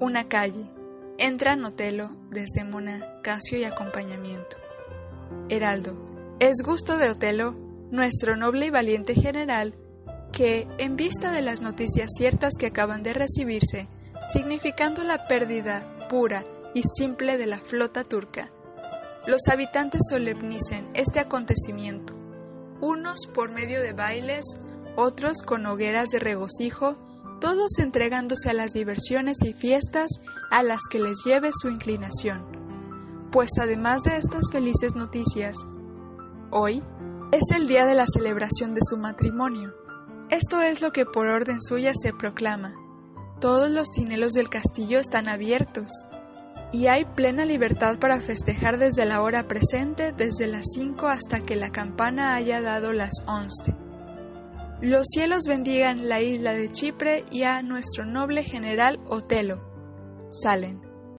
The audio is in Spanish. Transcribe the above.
Una calle. Entra Notelo, Desdémona, Casio y acompañamiento. Heraldo. Es gusto de Otelo, nuestro noble y valiente general, que, en vista de las noticias ciertas que acaban de recibirse, significando la pérdida pura y simple de la flota turca, los habitantes solemnicen este acontecimiento, unos por medio de bailes, otros con hogueras de regocijo, todos entregándose a las diversiones y fiestas a las que les lleve su inclinación. Pues además de estas felices noticias, hoy es el día de la celebración de su matrimonio. Esto es lo que por orden suya se proclama. Todos los tinelos del castillo están abiertos, y hay plena libertad para festejar desde la hora presente, desde las 5 hasta que la campana haya dado las 11. Los cielos bendigan la isla de Chipre y a nuestro noble general Otelo. Salen.